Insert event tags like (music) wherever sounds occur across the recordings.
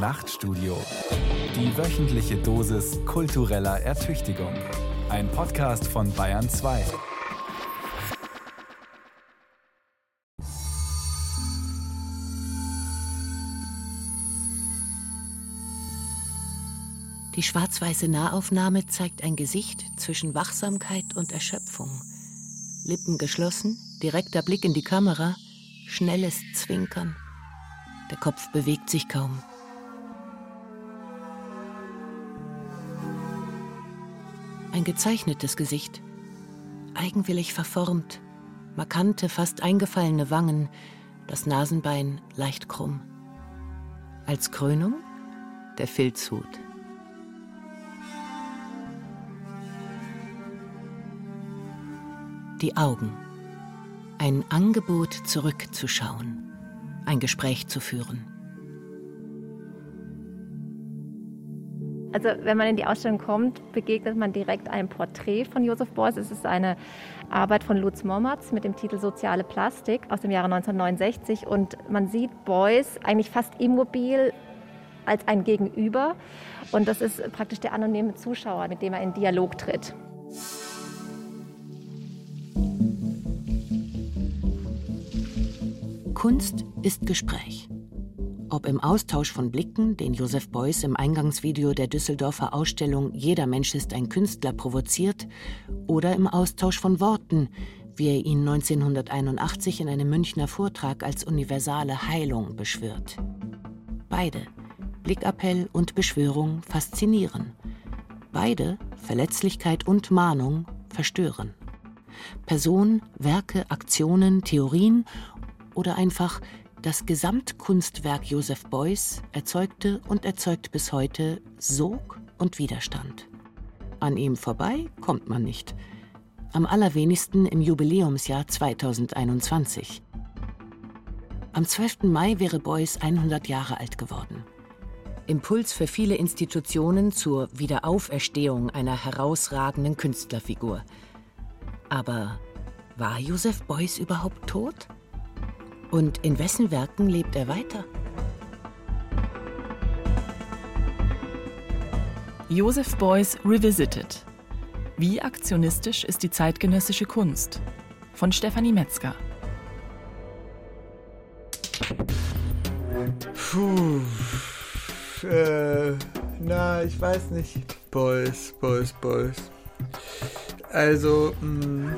Nachtstudio. Die wöchentliche Dosis kultureller Ertüchtigung. Ein Podcast von Bayern 2. Die schwarz-weiße Nahaufnahme zeigt ein Gesicht zwischen Wachsamkeit und Erschöpfung. Lippen geschlossen, direkter Blick in die Kamera, schnelles Zwinkern. Der Kopf bewegt sich kaum. Ein gezeichnetes Gesicht, eigenwillig verformt, markante, fast eingefallene Wangen, das Nasenbein leicht krumm. Als Krönung der Filzhut. Die Augen. Ein Angebot zurückzuschauen ein Gespräch zu führen. Also wenn man in die Ausstellung kommt, begegnet man direkt einem Porträt von Josef Beuys. Es ist eine Arbeit von Lutz Mommertz mit dem Titel Soziale Plastik aus dem Jahre 1969. Und man sieht Beuys eigentlich fast immobil als ein Gegenüber. Und das ist praktisch der anonyme Zuschauer, mit dem er in Dialog tritt. Kunst ist Gespräch. Ob im Austausch von Blicken, den Josef Beuys im Eingangsvideo der Düsseldorfer Ausstellung Jeder Mensch ist ein Künstler provoziert, oder im Austausch von Worten, wie er ihn 1981 in einem Münchner Vortrag als universale Heilung beschwört. Beide, Blickappell und Beschwörung, faszinieren. Beide, Verletzlichkeit und Mahnung, verstören. Person, Werke, Aktionen, Theorien oder einfach das Gesamtkunstwerk Joseph Beuys erzeugte und erzeugt bis heute Sog und Widerstand. An ihm vorbei kommt man nicht. Am allerwenigsten im Jubiläumsjahr 2021. Am 12. Mai wäre Beuys 100 Jahre alt geworden. Impuls für viele Institutionen zur Wiederauferstehung einer herausragenden Künstlerfigur. Aber war Joseph Beuys überhaupt tot? Und in wessen Werken lebt er weiter? Joseph Beuys Revisited. Wie aktionistisch ist die zeitgenössische Kunst? Von Stefanie Metzger. Puh. Äh, na, ich weiß nicht. Beuys, Beuys, Beuys. Also, mh.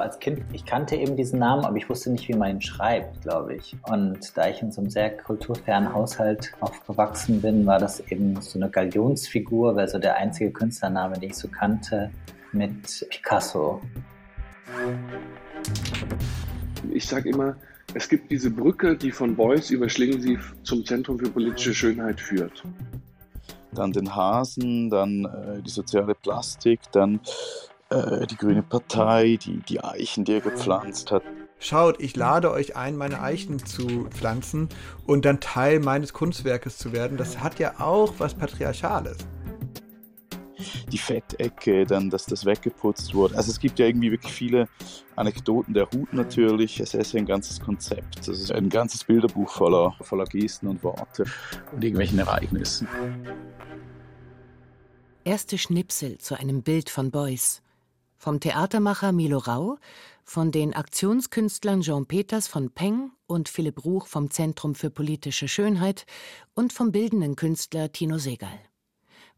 Als Kind, ich kannte eben diesen Namen, aber ich wusste nicht, wie man ihn schreibt, glaube ich. Und da ich in so einem sehr kulturfernen Haushalt aufgewachsen bin, war das eben so eine Galionsfigur, wäre so der einzige Künstlername, den ich so kannte, mit Picasso. Ich sage immer, es gibt diese Brücke, die von Beuys über Schlingensief zum Zentrum für politische Schönheit führt. Dann den Hasen, dann äh, die soziale Plastik, dann äh, die Grüne Partei, die, die Eichen, die er gepflanzt hat. Schaut, ich lade euch ein, meine Eichen zu pflanzen und dann Teil meines Kunstwerkes zu werden. Das hat ja auch was Patriarchales. Die Fettecke, dann, dass das weggeputzt wurde. Also es gibt ja irgendwie wirklich viele Anekdoten. Der Hut natürlich, es ist ja ein ganzes Konzept. Das ist ein ganzes Bilderbuch voller, voller Gesten und Worte und irgendwelchen Ereignissen. Erste Schnipsel zu einem Bild von Beuys vom Theatermacher Milo Rau, von den Aktionskünstlern Jean Peters von Peng und Philipp Ruch vom Zentrum für politische Schönheit und vom bildenden Künstler Tino Segal.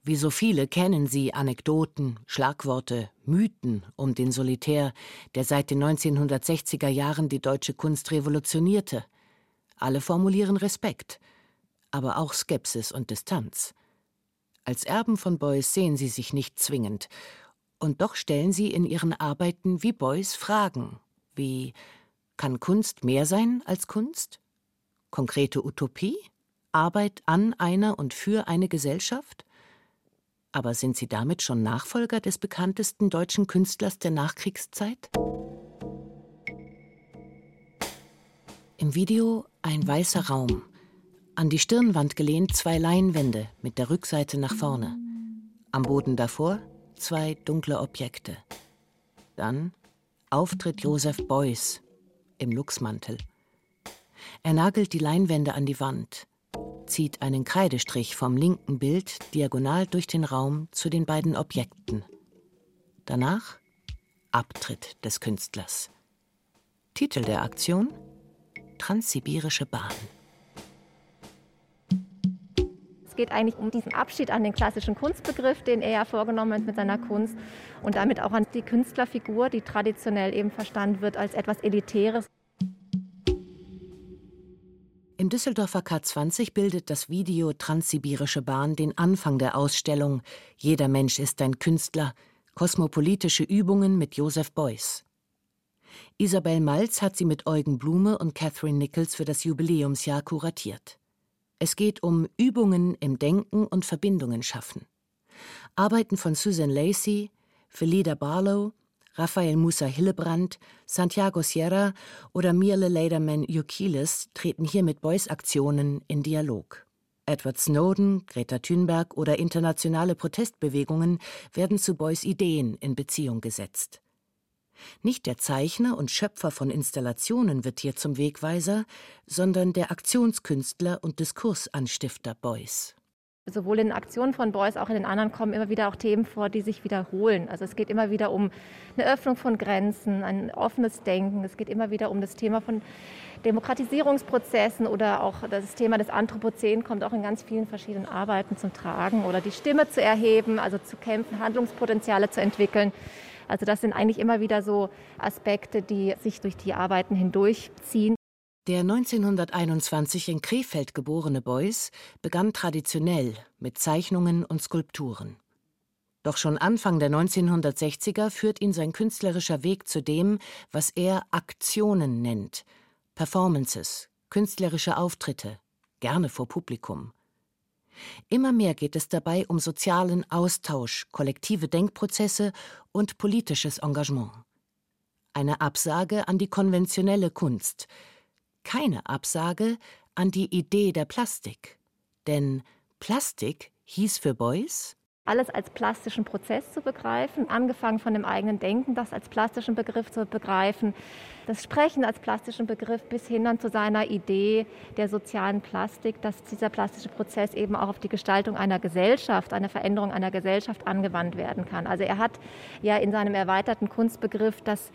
Wie so viele kennen sie Anekdoten, Schlagworte, Mythen um den Solitär, der seit den 1960er Jahren die deutsche Kunst revolutionierte. Alle formulieren Respekt, aber auch Skepsis und Distanz. Als Erben von Beuys sehen sie sich nicht zwingend und doch stellen sie in ihren Arbeiten wie Beuys Fragen wie Kann Kunst mehr sein als Kunst? Konkrete Utopie? Arbeit an einer und für eine Gesellschaft? Aber sind sie damit schon Nachfolger des bekanntesten deutschen Künstlers der Nachkriegszeit? Im Video ein weißer Raum. An die Stirnwand gelehnt zwei Leinwände mit der Rückseite nach vorne. Am Boden davor zwei dunkle Objekte. Dann Auftritt Joseph Beuys im Luchsmantel. Er nagelt die Leinwände an die Wand, zieht einen Kreidestrich vom linken Bild diagonal durch den Raum zu den beiden Objekten. Danach Abtritt des Künstlers. Titel der Aktion Transsibirische Bahn. Es geht eigentlich um diesen Abschied an den klassischen Kunstbegriff, den er ja vorgenommen hat mit seiner Kunst und damit auch an die Künstlerfigur, die traditionell eben verstanden wird als etwas Elitäres. Im Düsseldorfer K20 bildet das Video Transsibirische Bahn den Anfang der Ausstellung Jeder Mensch ist ein Künstler, kosmopolitische Übungen mit Joseph Beuys. Isabel Malz hat sie mit Eugen Blume und Catherine Nichols für das Jubiläumsjahr kuratiert. Es geht um Übungen im Denken und Verbindungen schaffen. Arbeiten von Susan Lacey, Felida Barlow, Raphael Musa Hillebrand, Santiago Sierra oder Mirle Lederman Yukilis treten hier mit Beuys-Aktionen in Dialog. Edward Snowden, Greta Thunberg oder internationale Protestbewegungen werden zu Beuys Ideen in Beziehung gesetzt. Nicht der Zeichner und Schöpfer von Installationen wird hier zum Wegweiser, sondern der Aktionskünstler und Diskursanstifter Beuys. Sowohl in Aktionen von Beuys, auch in den anderen kommen immer wieder auch Themen vor, die sich wiederholen. Also es geht immer wieder um eine Öffnung von Grenzen, ein offenes Denken. Es geht immer wieder um das Thema von Demokratisierungsprozessen oder auch das Thema des Anthropozän kommt auch in ganz vielen verschiedenen Arbeiten zum Tragen oder die Stimme zu erheben, also zu kämpfen, Handlungspotenziale zu entwickeln. Also das sind eigentlich immer wieder so Aspekte, die sich durch die Arbeiten hindurchziehen. Der 1921 in Krefeld geborene Beuys begann traditionell mit Zeichnungen und Skulpturen. Doch schon Anfang der 1960er führt ihn sein künstlerischer Weg zu dem, was er Aktionen nennt, Performances, künstlerische Auftritte, gerne vor Publikum. Immer mehr geht es dabei um sozialen Austausch, kollektive Denkprozesse und politisches Engagement. Eine Absage an die konventionelle Kunst, keine Absage an die Idee der Plastik. Denn Plastik hieß für Beuys alles als plastischen Prozess zu begreifen, angefangen von dem eigenen Denken, das als plastischen Begriff zu begreifen, das Sprechen als plastischen Begriff bis hin dann zu seiner Idee der sozialen Plastik, dass dieser plastische Prozess eben auch auf die Gestaltung einer Gesellschaft, eine Veränderung einer Gesellschaft angewandt werden kann. Also er hat ja in seinem erweiterten Kunstbegriff das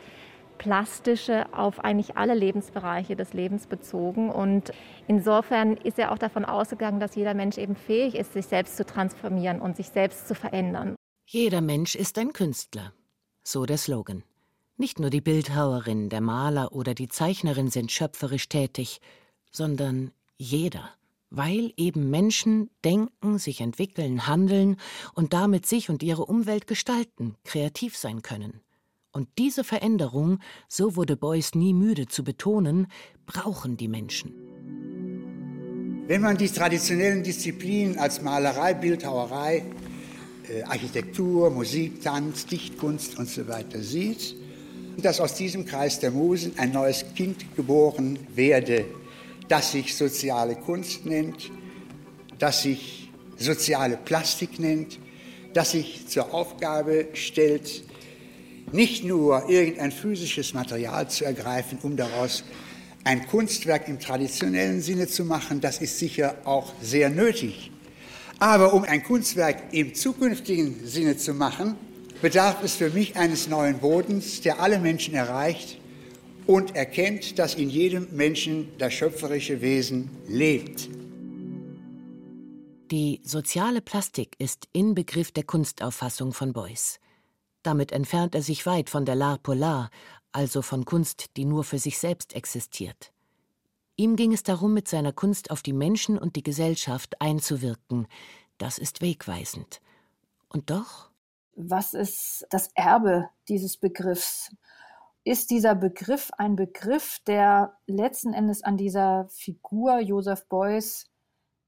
Plastische auf eigentlich alle Lebensbereiche des Lebens bezogen. Und insofern ist er auch davon ausgegangen, dass jeder Mensch eben fähig ist, sich selbst zu transformieren und sich selbst zu verändern. Jeder Mensch ist ein Künstler. So der Slogan. Nicht nur die Bildhauerin, der Maler oder die Zeichnerin sind schöpferisch tätig, sondern jeder. Weil eben Menschen denken, sich entwickeln, handeln und damit sich und ihre Umwelt gestalten, kreativ sein können. Und diese Veränderung, so wurde Beuys nie müde zu betonen, brauchen die Menschen. Wenn man die traditionellen Disziplinen als Malerei, Bildhauerei, äh, Architektur, Musik, Tanz, Dichtkunst und so weiter sieht, dass aus diesem Kreis der Musen ein neues Kind geboren werde, das sich soziale Kunst nennt, das sich soziale Plastik nennt, das sich zur Aufgabe stellt, nicht nur irgendein physisches Material zu ergreifen, um daraus ein Kunstwerk im traditionellen Sinne zu machen, das ist sicher auch sehr nötig. Aber um ein Kunstwerk im zukünftigen Sinne zu machen, bedarf es für mich eines neuen Bodens, der alle Menschen erreicht und erkennt, dass in jedem Menschen das schöpferische Wesen lebt. Die soziale Plastik ist Inbegriff der Kunstauffassung von Beuys. Damit entfernt er sich weit von der L'art polar, also von Kunst, die nur für sich selbst existiert. Ihm ging es darum, mit seiner Kunst auf die Menschen und die Gesellschaft einzuwirken. Das ist wegweisend. Und doch? Was ist das Erbe dieses Begriffs? Ist dieser Begriff ein Begriff, der letzten Endes an dieser Figur Joseph Beuys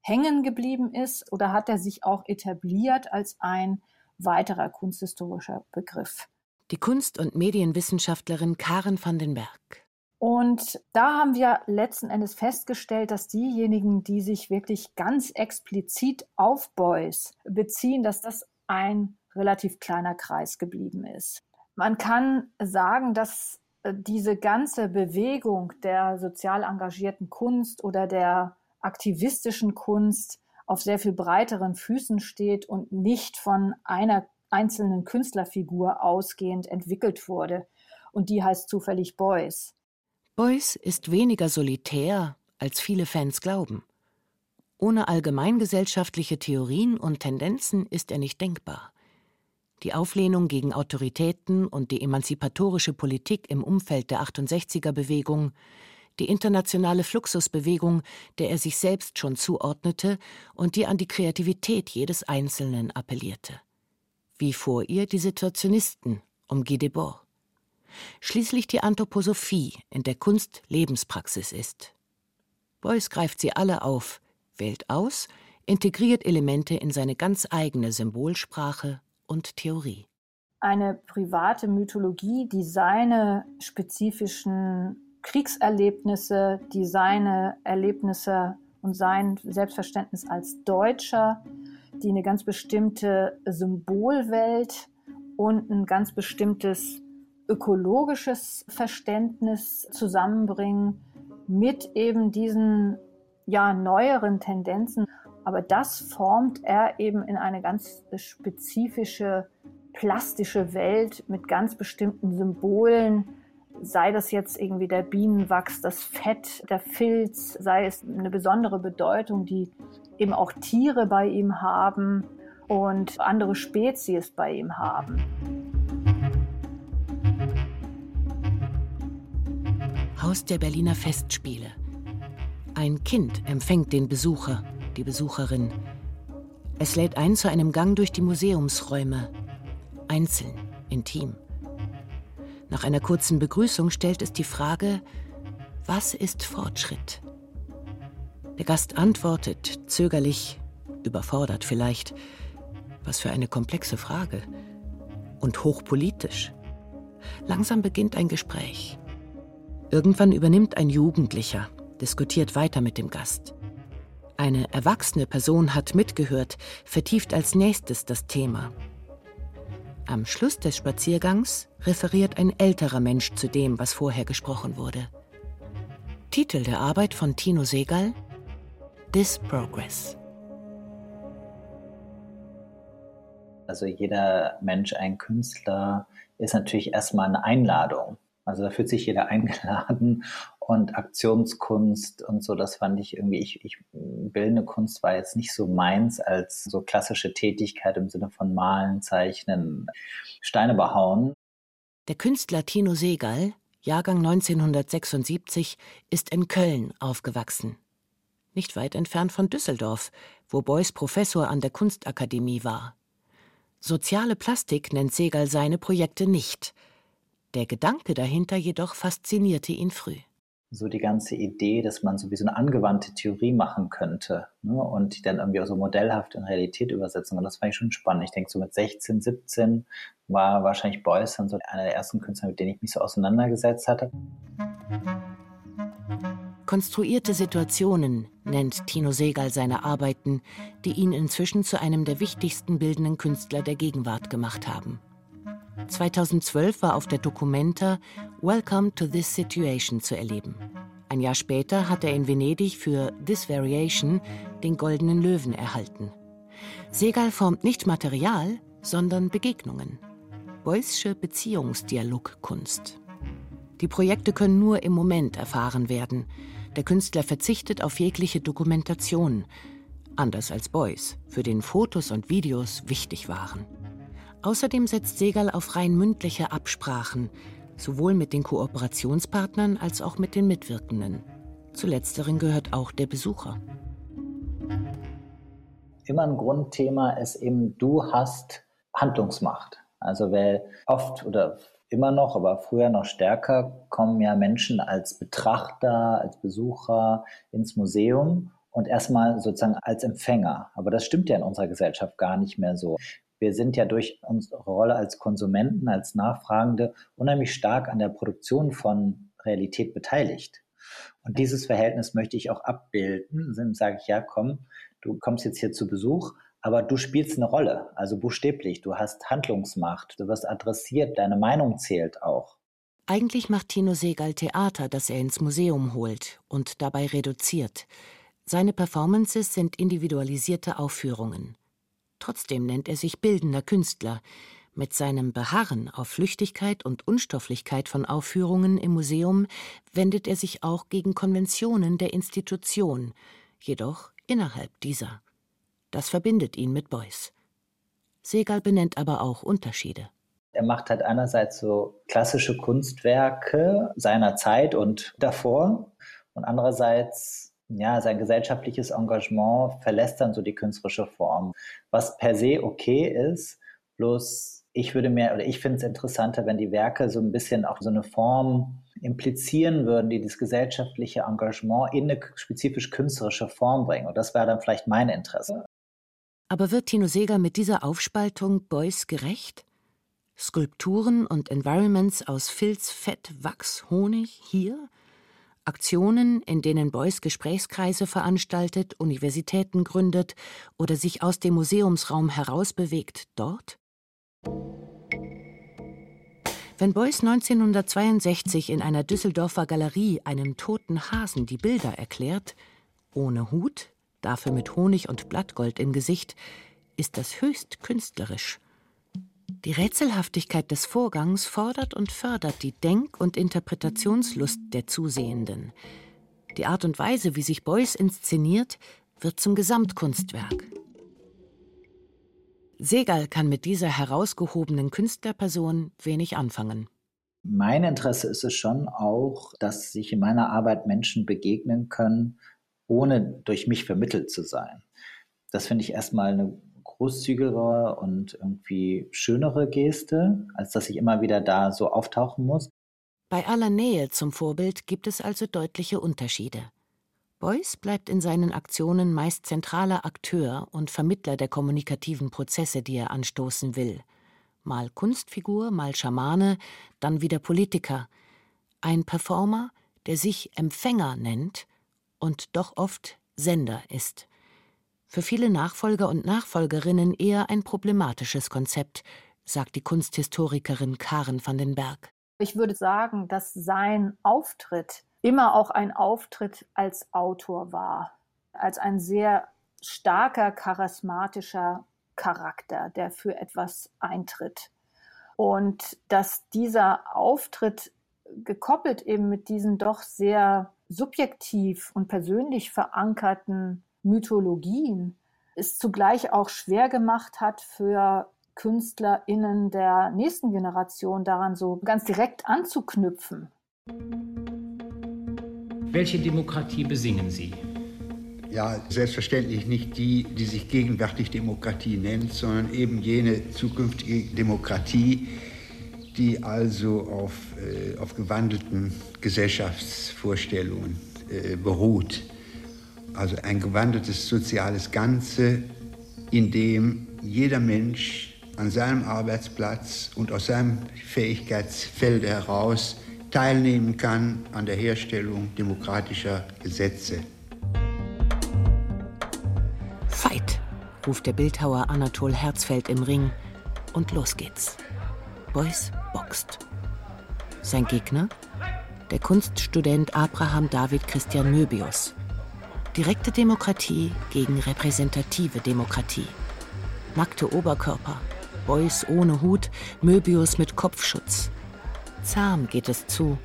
hängen geblieben ist, oder hat er sich auch etabliert als ein weiterer kunsthistorischer Begriff. Die Kunst- und Medienwissenschaftlerin Karen van den Berg. Und da haben wir letzten Endes festgestellt, dass diejenigen, die sich wirklich ganz explizit auf Beuys beziehen, dass das ein relativ kleiner Kreis geblieben ist. Man kann sagen, dass äh, diese ganze Bewegung der sozial engagierten Kunst oder der aktivistischen Kunst auf sehr viel breiteren Füßen steht und nicht von einer einzelnen Künstlerfigur ausgehend entwickelt wurde. Und die heißt zufällig Beuys. Beuys ist weniger solitär, als viele Fans glauben. Ohne allgemeingesellschaftliche Theorien und Tendenzen ist er nicht denkbar. Die Auflehnung gegen Autoritäten und die emanzipatorische Politik im Umfeld der 68er Bewegung, die internationale Fluxusbewegung, der er sich selbst schon zuordnete und die an die Kreativität jedes Einzelnen appellierte. Wie vor ihr die Situationisten um Guy Debord. Schließlich die Anthroposophie, in der Kunst Lebenspraxis ist. Beuys greift sie alle auf, wählt aus, integriert Elemente in seine ganz eigene Symbolsprache und Theorie. Eine private Mythologie, die seine spezifischen Kriegserlebnisse, die seine Erlebnisse und sein Selbstverständnis als Deutscher, die eine ganz bestimmte Symbolwelt und ein ganz bestimmtes ökologisches Verständnis zusammenbringen mit eben diesen ja neueren Tendenzen. Aber das formt er eben in eine ganz spezifische plastische Welt mit ganz bestimmten Symbolen, sei das jetzt irgendwie der Bienenwachs, das Fett, der Filz, sei es eine besondere Bedeutung, die eben auch Tiere bei ihm haben und andere Spezies bei ihm haben. Haus der Berliner Festspiele. Ein Kind empfängt den Besucher, die Besucherin. Es lädt ein zu einem Gang durch die Museumsräume. Einzeln, intim. Nach einer kurzen Begrüßung stellt es die Frage, was ist Fortschritt? Der Gast antwortet, zögerlich, überfordert vielleicht. Was für eine komplexe Frage. Und hochpolitisch. Langsam beginnt ein Gespräch. Irgendwann übernimmt ein Jugendlicher, diskutiert weiter mit dem Gast. Eine erwachsene Person hat mitgehört, vertieft als nächstes das Thema. Am Schluss des Spaziergangs referiert ein älterer Mensch zu dem, was vorher gesprochen wurde. Titel der Arbeit von Tino Segal This Progress. Also jeder Mensch, ein Künstler, ist natürlich erstmal eine Einladung. Also da fühlt sich jeder (laughs) eingeladen und Aktionskunst und so, das fand ich irgendwie, ich, ich bildende Kunst war jetzt nicht so meins als so klassische Tätigkeit im Sinne von Malen, Zeichnen, Steine behauen. Der Künstler Tino Segal, Jahrgang 1976, ist in Köln aufgewachsen. Nicht weit entfernt von Düsseldorf, wo Beuys Professor an der Kunstakademie war. Soziale Plastik nennt Segal seine Projekte nicht. Der Gedanke dahinter jedoch faszinierte ihn früh so die ganze Idee, dass man so wie so eine angewandte Theorie machen könnte ne? und die dann irgendwie auch so modellhaft in Realität übersetzen. Und das fand ich schon spannend. Ich denke, so mit 16, 17 war wahrscheinlich Beuys dann so einer der ersten Künstler, mit denen ich mich so auseinandergesetzt hatte. Konstruierte Situationen nennt Tino Segal seine Arbeiten, die ihn inzwischen zu einem der wichtigsten bildenden Künstler der Gegenwart gemacht haben. 2012 war auf der Documenta Welcome to This Situation zu erleben. Ein Jahr später hat er in Venedig für This Variation den Goldenen Löwen erhalten. Segal formt nicht Material, sondern Begegnungen. Beuyssche Beziehungsdialogkunst. Die Projekte können nur im Moment erfahren werden. Der Künstler verzichtet auf jegliche Dokumentation, anders als Beuys, für den Fotos und Videos wichtig waren. Außerdem setzt Segal auf rein mündliche Absprachen, sowohl mit den Kooperationspartnern als auch mit den Mitwirkenden. Zu letzteren gehört auch der Besucher. Immer ein Grundthema ist eben, du hast Handlungsmacht. Also weil oft oder immer noch, aber früher noch stärker, kommen ja Menschen als Betrachter, als Besucher ins Museum und erstmal sozusagen als Empfänger. Aber das stimmt ja in unserer Gesellschaft gar nicht mehr so wir sind ja durch unsere Rolle als Konsumenten, als Nachfragende unheimlich stark an der Produktion von Realität beteiligt. Und dieses Verhältnis möchte ich auch abbilden. Dann sage ich, ja, komm, du kommst jetzt hier zu Besuch, aber du spielst eine Rolle, also buchstäblich. Du hast Handlungsmacht, du wirst adressiert, deine Meinung zählt auch. Eigentlich macht Tino Segal Theater, das er ins Museum holt und dabei reduziert. Seine Performances sind individualisierte Aufführungen. Trotzdem nennt er sich bildender Künstler. Mit seinem Beharren auf Flüchtigkeit und Unstofflichkeit von Aufführungen im Museum wendet er sich auch gegen Konventionen der Institution, jedoch innerhalb dieser. Das verbindet ihn mit Beuys. Segal benennt aber auch Unterschiede. Er macht halt einerseits so klassische Kunstwerke seiner Zeit und davor und andererseits ja, sein gesellschaftliches Engagement verlässt dann so die künstlerische Form, was per se okay ist, bloß ich würde mir oder ich finde es interessanter, wenn die Werke so ein bisschen auch so eine Form implizieren würden, die das gesellschaftliche Engagement in eine spezifisch künstlerische Form bringen. Und das wäre dann vielleicht mein Interesse. Aber wird Tino Seger mit dieser Aufspaltung Beuys gerecht? Skulpturen und Environments aus Filz, Fett, Wachs, Honig hier? Aktionen, in denen Beuys Gesprächskreise veranstaltet, Universitäten gründet oder sich aus dem Museumsraum herausbewegt, dort? Wenn Beuys 1962 in einer Düsseldorfer Galerie einem toten Hasen die Bilder erklärt, ohne Hut, dafür mit Honig und Blattgold im Gesicht, ist das höchst künstlerisch. Die Rätselhaftigkeit des Vorgangs fordert und fördert die Denk- und Interpretationslust der Zusehenden. Die Art und Weise, wie sich Beuys inszeniert, wird zum Gesamtkunstwerk. Segal kann mit dieser herausgehobenen Künstlerperson wenig anfangen. Mein Interesse ist es schon auch, dass sich in meiner Arbeit Menschen begegnen können, ohne durch mich vermittelt zu sein. Das finde ich erstmal eine großzügigere und irgendwie schönere Geste, als dass ich immer wieder da so auftauchen muss. Bei aller Nähe zum Vorbild gibt es also deutliche Unterschiede. Beuys bleibt in seinen Aktionen meist zentraler Akteur und Vermittler der kommunikativen Prozesse, die er anstoßen will. Mal Kunstfigur, mal Schamane, dann wieder Politiker. Ein Performer, der sich Empfänger nennt und doch oft Sender ist für viele Nachfolger und Nachfolgerinnen eher ein problematisches Konzept, sagt die Kunsthistorikerin Karen van den Berg. Ich würde sagen, dass sein Auftritt immer auch ein Auftritt als Autor war, als ein sehr starker, charismatischer Charakter, der für etwas eintritt. Und dass dieser Auftritt gekoppelt eben mit diesen doch sehr subjektiv und persönlich verankerten Mythologien es zugleich auch schwer gemacht hat für KünstlerInnen der nächsten Generation daran so ganz direkt anzuknüpfen. Welche Demokratie besingen Sie? Ja, selbstverständlich nicht die, die sich gegenwärtig Demokratie nennt, sondern eben jene zukünftige Demokratie, die also auf, äh, auf gewandelten Gesellschaftsvorstellungen äh, beruht also ein gewandeltes soziales Ganze, in dem jeder Mensch an seinem Arbeitsplatz und aus seinem Fähigkeitsfeld heraus teilnehmen kann an der Herstellung demokratischer Gesetze. Fight, ruft der Bildhauer Anatol Herzfeld im Ring. Und los geht's. Beuys boxt. Sein Gegner? Der Kunststudent Abraham David Christian Möbius. Direkte Demokratie gegen repräsentative Demokratie. Nackte Oberkörper, Beuys ohne Hut, Möbius mit Kopfschutz. Zahm geht es zu,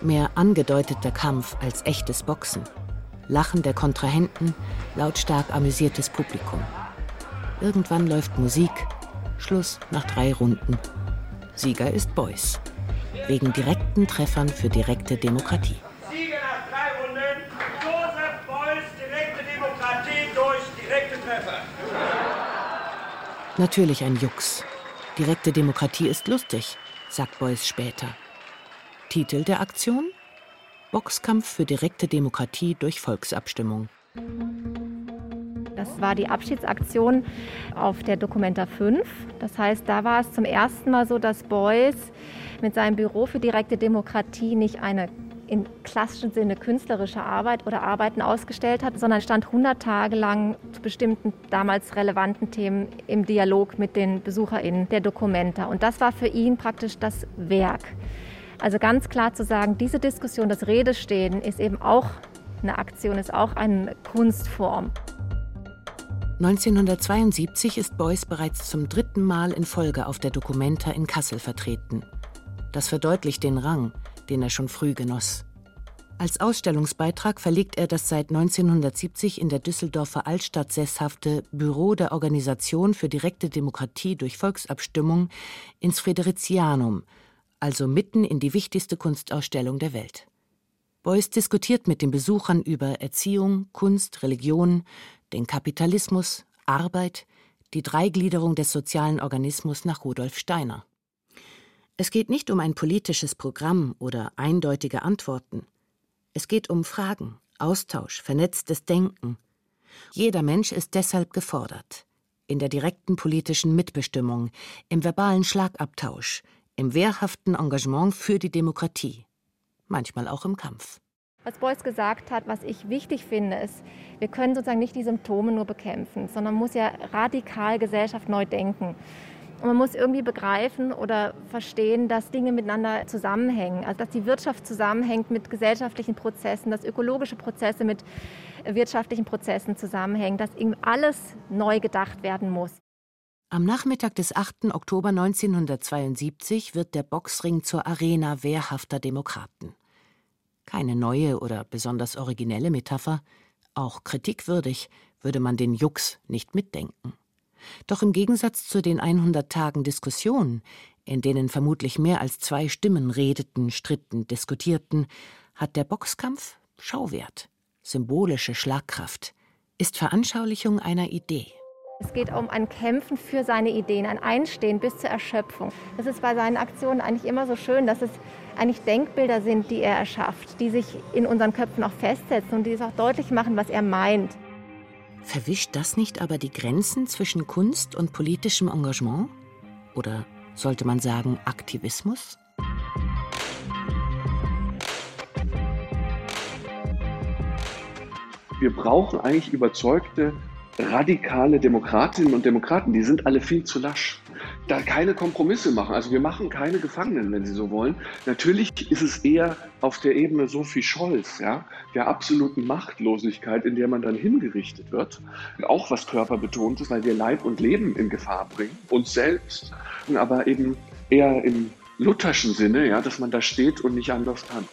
mehr angedeuteter Kampf als echtes Boxen. Lachen der Kontrahenten, lautstark amüsiertes Publikum. Irgendwann läuft Musik, Schluss nach drei Runden. Sieger ist Beuys. Wegen direkten Treffern für direkte Demokratie. Natürlich ein Jux. Direkte Demokratie ist lustig, sagt Beuys später. Titel der Aktion? Boxkampf für direkte Demokratie durch Volksabstimmung. Das war die Abschiedsaktion auf der Documenta 5. Das heißt, da war es zum ersten Mal so, dass Beuys mit seinem Büro für direkte Demokratie nicht eine im klassischen Sinne künstlerische Arbeit oder Arbeiten ausgestellt hat, sondern stand 100 Tage lang zu bestimmten damals relevanten Themen im Dialog mit den BesucherInnen der Dokumenta. Und das war für ihn praktisch das Werk. Also ganz klar zu sagen, diese Diskussion, das Redestehen ist eben auch Eine Aktion ist auch eine Kunstform. 1972 ist Beuys bereits zum dritten Mal in Folge auf der Documenta in Kassel vertreten. Das verdeutlicht den Rang, den er schon früh genoss. Als Ausstellungsbeitrag verlegt er das seit 1970 in der Düsseldorfer Altstadt sesshafte Büro der Organisation für direkte Demokratie durch Volksabstimmung ins Friderizianum, also mitten in die wichtigste Kunstausstellung der Welt. Beuys diskutiert mit den Besuchern über Erziehung, Kunst, Religion, den Kapitalismus, Arbeit, die Dreigliederung des sozialen Organismus nach Rudolf Steiner. Es geht nicht um ein politisches Programm oder eindeutige Antworten. Es geht um Fragen, Austausch, vernetztes Denken. Jeder Mensch ist deshalb gefordert. In der direkten politischen Mitbestimmung, im verbalen Schlagabtausch, im wehrhaften Engagement für die Demokratie. Manchmal auch im Kampf. Was Beuys gesagt hat, was ich wichtig finde, ist, wir können sozusagen nicht die Symptome nur bekämpfen, sondern muss ja radikal Gesellschaft neu denken. Und man muss irgendwie begreifen oder verstehen, dass Dinge miteinander zusammenhängen. Also dass die Wirtschaft zusammenhängt mit gesellschaftlichen Prozessen, dass ökologische Prozesse mit wirtschaftlichen Prozessen zusammenhängen, dass eben alles neu gedacht werden muss. Am Nachmittag des 8. Oktober 1972 wird der Boxring zur Arena wehrhafter Demokraten. Keine neue oder besonders originelle Metapher, auch kritikwürdig würde man den Jux nicht mitdenken. Doch im Gegensatz zu den 100 Tagen Diskussion, in denen vermutlich mehr als zwei Stimmen redeten, stritten, diskutierten, hat der Boxkampf Schauwert, symbolische Schlagkraft, ist Veranschaulichung einer Idee. Es geht um ein Kämpfen für seine Ideen, ein Einstehen bis zur Erschöpfung. Das ist bei seinen Aktionen eigentlich immer so schön, dass es eigentlich Denkbilder sind, die er erschafft, die sich in unseren Köpfen auch festsetzen und die es auch deutlich machen, was er meint. Verwischt das nicht aber die Grenzen zwischen Kunst und politischem Engagement? Oder sollte man sagen Aktivismus? Wir brauchen eigentlich überzeugte, radikale Demokratinnen und Demokraten. Die sind alle viel zu lasch da keine Kompromisse machen. Also wir machen keine Gefangenen, wenn Sie so wollen. Natürlich ist es eher auf der Ebene Sophie Scholz, ja, der absoluten Machtlosigkeit, in der man dann hingerichtet wird. Auch was körperbetont ist, weil wir Leib und Leben in Gefahr bringen, uns selbst, aber eben eher im lutherschen Sinne, ja, dass man da steht und nicht anders kann.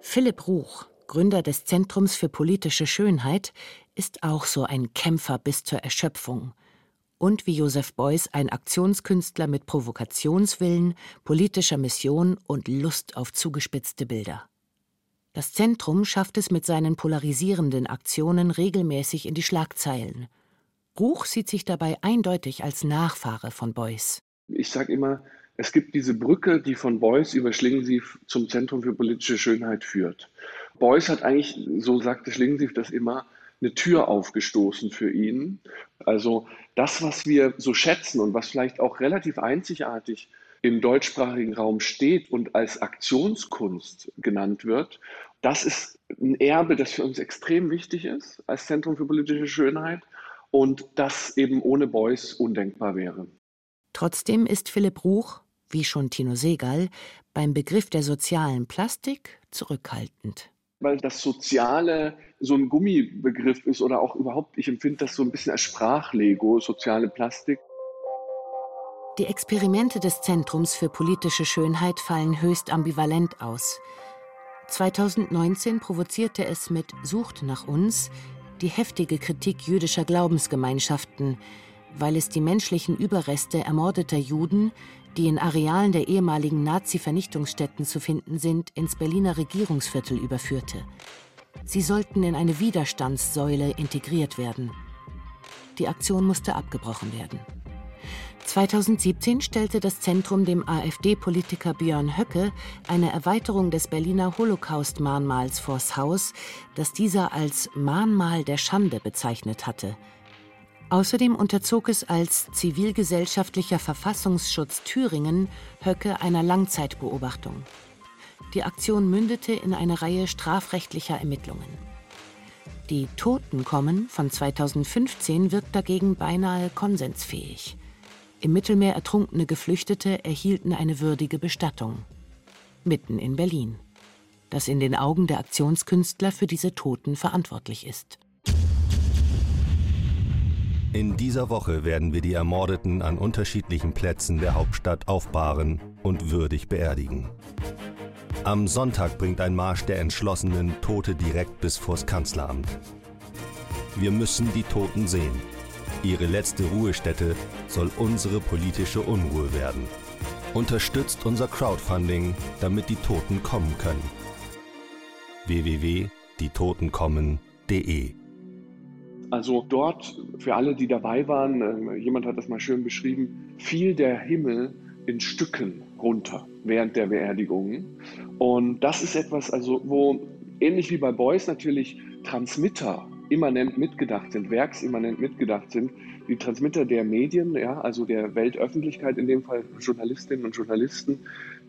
Philipp Ruch, Gründer des Zentrums für politische Schönheit, ist auch so ein Kämpfer bis zur Erschöpfung und wie Joseph Beuys ein Aktionskünstler mit Provokationswillen, politischer Mission und Lust auf zugespitzte Bilder. Das Zentrum schafft es mit seinen polarisierenden Aktionen regelmäßig in die Schlagzeilen. Ruch sieht sich dabei eindeutig als Nachfahre von Beuys. Ich sage immer, es gibt diese Brücke, die von Beuys über Schlingensief zum Zentrum für politische Schönheit führt. Beuys hat eigentlich, so sagte Schlingensief das immer, eine Tür aufgestoßen für ihn. Also das, was wir so schätzen und was vielleicht auch relativ einzigartig im deutschsprachigen Raum steht und als Aktionskunst genannt wird, das ist ein Erbe, das für uns extrem wichtig ist als Zentrum für politische Schönheit und das eben ohne Beuys undenkbar wäre. Trotzdem ist Philipp Ruch, wie schon Tino Segal, beim Begriff der sozialen Plastik zurückhaltend weil das Soziale so ein Gummibegriff ist oder auch überhaupt, ich empfinde das so ein bisschen als Sprachlego, soziale Plastik. Die Experimente des Zentrums für politische Schönheit fallen höchst ambivalent aus. 2019 provozierte es mit Sucht nach uns die heftige Kritik jüdischer Glaubensgemeinschaften, weil es die menschlichen Überreste ermordeter Juden die in Arealen der ehemaligen Nazi-Vernichtungsstätten zu finden sind, ins Berliner Regierungsviertel überführte. Sie sollten in eine Widerstandssäule integriert werden. Die Aktion musste abgebrochen werden. 2017 stellte das Zentrum dem AfD-Politiker Björn Höcke eine Erweiterung des Berliner Holocaust-Mahnmals vors Haus, das dieser als Mahnmal der Schande bezeichnet hatte – Außerdem unterzog es als zivilgesellschaftlicher Verfassungsschutz Thüringen Höcke einer Langzeitbeobachtung. Die Aktion mündete in eine Reihe strafrechtlicher Ermittlungen. Die Toten kommen von 2015 wirkt dagegen beinahe konsensfähig. Im Mittelmeer ertrunkene Geflüchtete erhielten eine würdige Bestattung. mitten in Berlin, das in den Augen der Aktionskünstler für diese Toten verantwortlich ist. In dieser Woche werden wir die Ermordeten an unterschiedlichen Plätzen der Hauptstadt aufbahren und würdig beerdigen. Am Sonntag bringt ein Marsch der Entschlossenen Tote direkt bis vors Kanzleramt. Wir müssen die Toten sehen. Ihre letzte Ruhestätte soll unsere politische Unruhe werden. Unterstützt unser Crowdfunding, damit die Toten kommen können. www.dietotenkommen.de Also dort, für alle, die dabei waren, äh, jemand hat das mal schön beschrieben, fiel der Himmel in Stücken runter während der Beerdigungen. Und das ist etwas, also wo ähnlich wie bei Beuys natürlich Transmitter immanent mitgedacht sind, werksimmanent mitgedacht sind, die Transmitter der Medien, ja, also der Weltöffentlichkeit, in dem Fall Journalistinnen und Journalisten,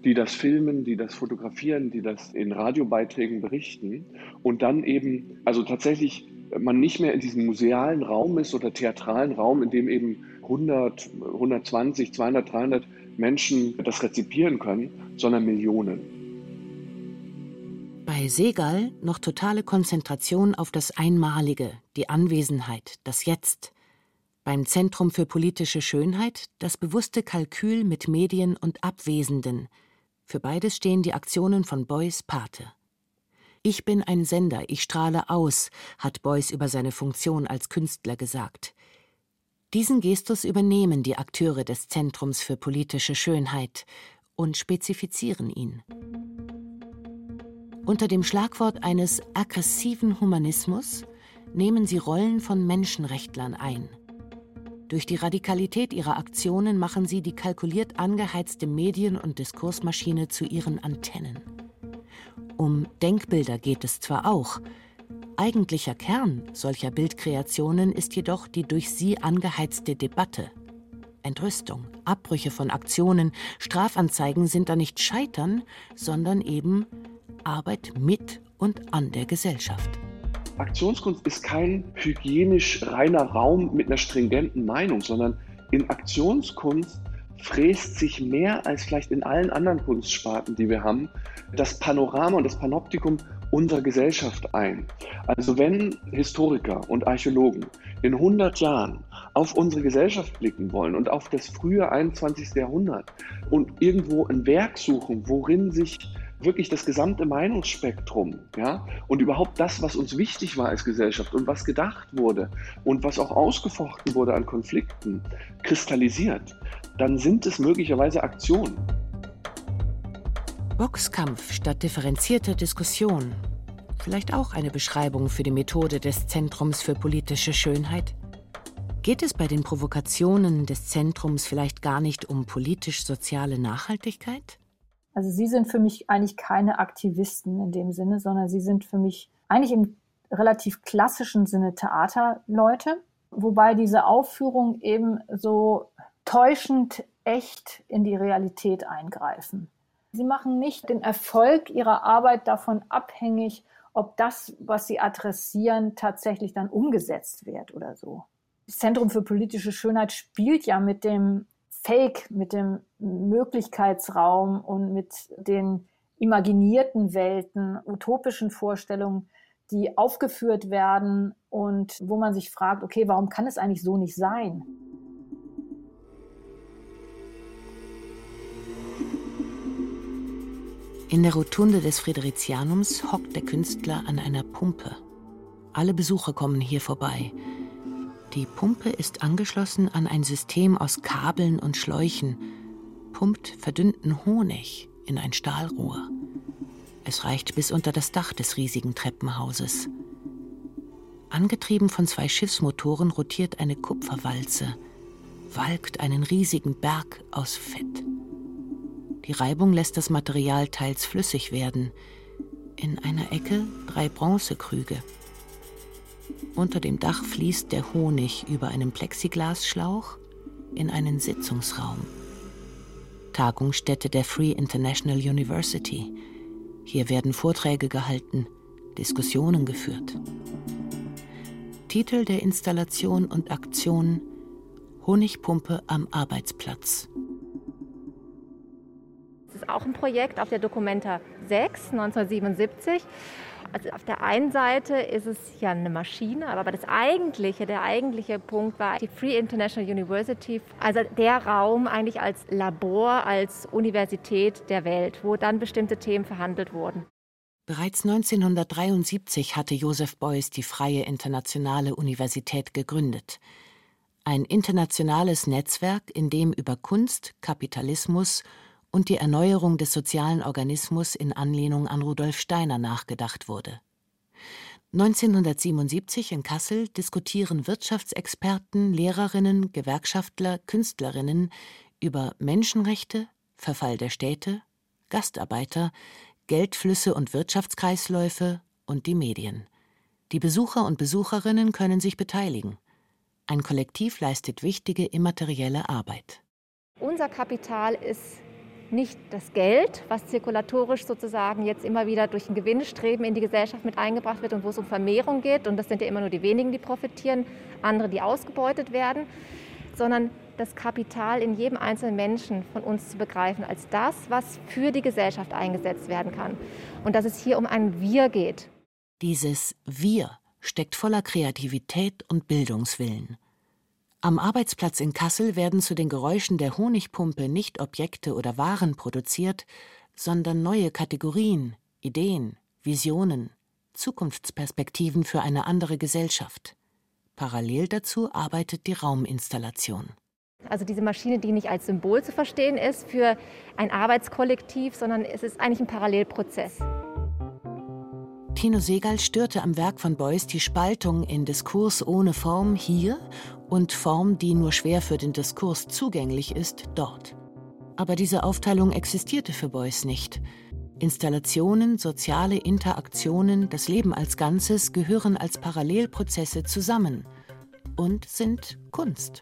die das filmen, die das fotografieren, die das in Radiobeiträgen berichten und dann eben, also tatsächlich man nicht mehr in diesem musealen Raum ist oder theatralen Raum, in dem eben 100, 120, 200, 300 Menschen das rezipieren können, sondern Millionen. Bei Segal noch totale Konzentration auf das Einmalige, die Anwesenheit, das Jetzt. Beim Zentrum für politische Schönheit das bewusste Kalkül mit Medien und Abwesenden. Für beides stehen die Aktionen von Beuys Pate. Ich bin ein Sender, ich strahle aus, hat Beuys über seine Funktion als Künstler gesagt. Diesen Gestus übernehmen die Akteure des Zentrums für politische Schönheit und spezifizieren ihn. Unter dem Schlagwort eines aggressiven Humanismus nehmen sie Rollen von Menschenrechtlern ein. Durch die Radikalität ihrer Aktionen machen sie die kalkuliert angeheizte Medien- und Diskursmaschine zu ihren Antennen. Um Denkbilder geht es zwar auch, Eigentlicher Kern solcher Bildkreationen ist jedoch die durch sie angeheizte Debatte. Entrüstung, Abbrüche von Aktionen, Strafanzeigen sind da nicht Scheitern, sondern eben Arbeit mit und an der Gesellschaft. Aktionskunst ist kein hygienisch reiner Raum mit einer stringenten Meinung, sondern in Aktionskunst fräst sich mehr als vielleicht in allen anderen Kunstsparten, die wir haben, das Panorama und das Panoptikum unserer Gesellschaft ein. Also wenn Historiker und Archäologen in 100 Jahren auf unsere Gesellschaft blicken wollen und auf das frühe 21. Jahrhundert und irgendwo ein Werk suchen, worin sich wirklich das gesamte Meinungsspektrum, ja, und überhaupt das, was uns wichtig war als Gesellschaft und was gedacht wurde und was auch ausgefochten wurde an Konflikten, kristallisiert, dann sind es möglicherweise Aktionen. Boxkampf statt differenzierter Diskussion. Vielleicht auch eine Beschreibung für die Methode des Zentrums für politische Schönheit? Geht es bei den Provokationen des Zentrums vielleicht gar nicht um politisch-soziale Nachhaltigkeit? Also Sie sind für mich eigentlich keine Aktivisten in dem Sinne, sondern Sie sind für mich eigentlich im relativ klassischen Sinne Theaterleute, wobei diese Aufführung eben so täuschend echt in die Realität eingreifen. Sie machen nicht den Erfolg ihrer Arbeit davon abhängig, ob das, was sie adressieren, tatsächlich dann umgesetzt wird oder so. Das Zentrum für politische Schönheit spielt ja mit dem Fake, mit dem Möglichkeitsraum und mit den imaginierten Welten, utopischen Vorstellungen, die aufgeführt werden und wo man sich fragt, okay, warum kann es eigentlich so nicht sein? In der Rotunde des Friderizianums hockt der Künstler an einer Pumpe. Alle Besucher kommen hier vorbei. Die Pumpe ist angeschlossen an ein System aus Kabeln und Schläuchen, pumpt verdünnten Honig in ein Stahlrohr. Es reicht bis unter das Dach des riesigen Treppenhauses. Angetrieben von zwei Schiffsmotoren rotiert eine Kupferwalze, walkt einen riesigen Berg aus Fett. Die Reibung lässt das Material teils flüssig werden. In einer Ecke drei Bronzekrüge. Unter dem Dach fließt der Honig über einen Plexiglasschlauch in einen Sitzungsraum. Tagungsstätte der Free International University. Hier werden Vorträge gehalten, Diskussionen geführt. Titel der Installation und Aktion Honigpumpe am Arbeitsplatz ist auch ein Projekt auf der Documenta 6 1977. Also auf der einen Seite ist es ja eine Maschine, aber das eigentliche, der eigentliche Punkt war die Free International University, also der Raum eigentlich als Labor, als Universität der Welt, wo dann bestimmte Themen verhandelt wurden. Bereits 1973 hatte Joseph Beuys die Freie Internationale Universität gegründet. Ein internationales Netzwerk, in dem über Kunst, Kapitalismus und die Erneuerung des sozialen Organismus in Anlehnung an Rudolf Steiner nachgedacht wurde. 1977 in Kassel diskutieren Wirtschaftsexperten, Lehrerinnen, Gewerkschaftler, Künstlerinnen über Menschenrechte, Verfall der Städte, Gastarbeiter, Geldflüsse und Wirtschaftskreisläufe und die Medien. Die Besucher und Besucherinnen können sich beteiligen. Ein Kollektiv leistet wichtige immaterielle Arbeit. Unser Kapital ist nicht das Geld, was zirkulatorisch sozusagen jetzt immer wieder durch ein Gewinnstreben in die Gesellschaft mit eingebracht wird und wo es um Vermehrung geht. Und das sind ja immer nur die wenigen, die profitieren, andere, die ausgebeutet werden, sondern das Kapital in jedem einzelnen Menschen von uns zu begreifen als das, was für die Gesellschaft eingesetzt werden kann. Und dass es hier um ein Wir geht. Dieses Wir steckt voller Kreativität und Bildungswillen. Am Arbeitsplatz in Kassel werden zu den Geräuschen der Honigpumpe nicht Objekte oder Waren produziert, sondern neue Kategorien, Ideen, Visionen, Zukunftsperspektiven für eine andere Gesellschaft. Parallel dazu arbeitet die Rauminstallation. Also diese Maschine, die nicht als Symbol zu verstehen ist für ein Arbeitskollektiv, sondern es ist eigentlich ein Parallelprozess. Tino Segal störte am Werk von Beuys die Spaltung in Diskurs ohne Form hier und Form, die nur schwer für den Diskurs zugänglich ist, dort. Aber diese Aufteilung existierte für Beuys nicht. Installationen, soziale Interaktionen, das Leben als Ganzes gehören als Parallelprozesse zusammen und sind Kunst.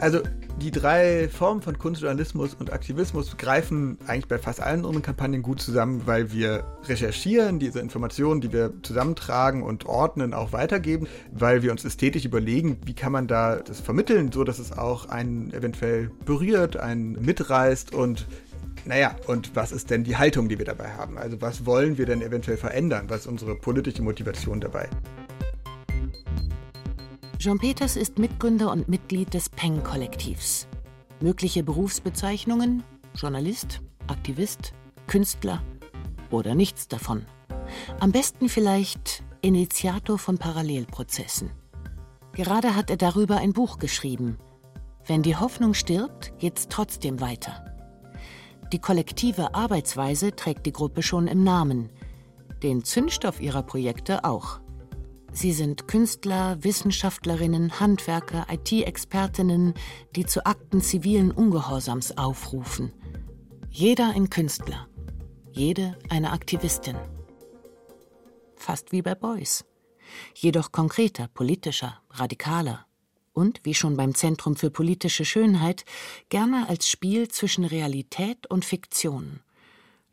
Also die drei Formen von Kunstjournalismus und Aktivismus greifen eigentlich bei fast allen unseren Kampagnen gut zusammen, weil wir recherchieren, diese Informationen, die wir zusammentragen und ordnen, auch weitergeben, weil wir uns ästhetisch überlegen, wie kann man da das vermitteln, so dass es auch einen eventuell berührt, einen mitreißt und naja, und was ist denn die Haltung, die wir dabei haben? Also was wollen wir denn eventuell verändern? Was ist unsere politische Motivation dabei? Jean Peters ist Mitgründer und Mitglied des Peng-Kollektivs. Mögliche Berufsbezeichnungen: Journalist, Aktivist, Künstler oder nichts davon. Am besten vielleicht Initiator von Parallelprozessen. Gerade hat er darüber ein Buch geschrieben. Wenn die Hoffnung stirbt, geht's trotzdem weiter. Die kollektive Arbeitsweise trägt die Gruppe schon im Namen. Den Zündstoff ihrer Projekte auch. Sie sind Künstler, Wissenschaftlerinnen, Handwerker, IT-Expertinnen, die zu Akten zivilen Ungehorsams aufrufen. Jeder ein Künstler, jede eine Aktivistin. Fast wie bei Beuys. Jedoch konkreter, politischer, radikaler und, wie schon beim Zentrum für politische Schönheit, gerne als Spiel zwischen Realität und Fiktion.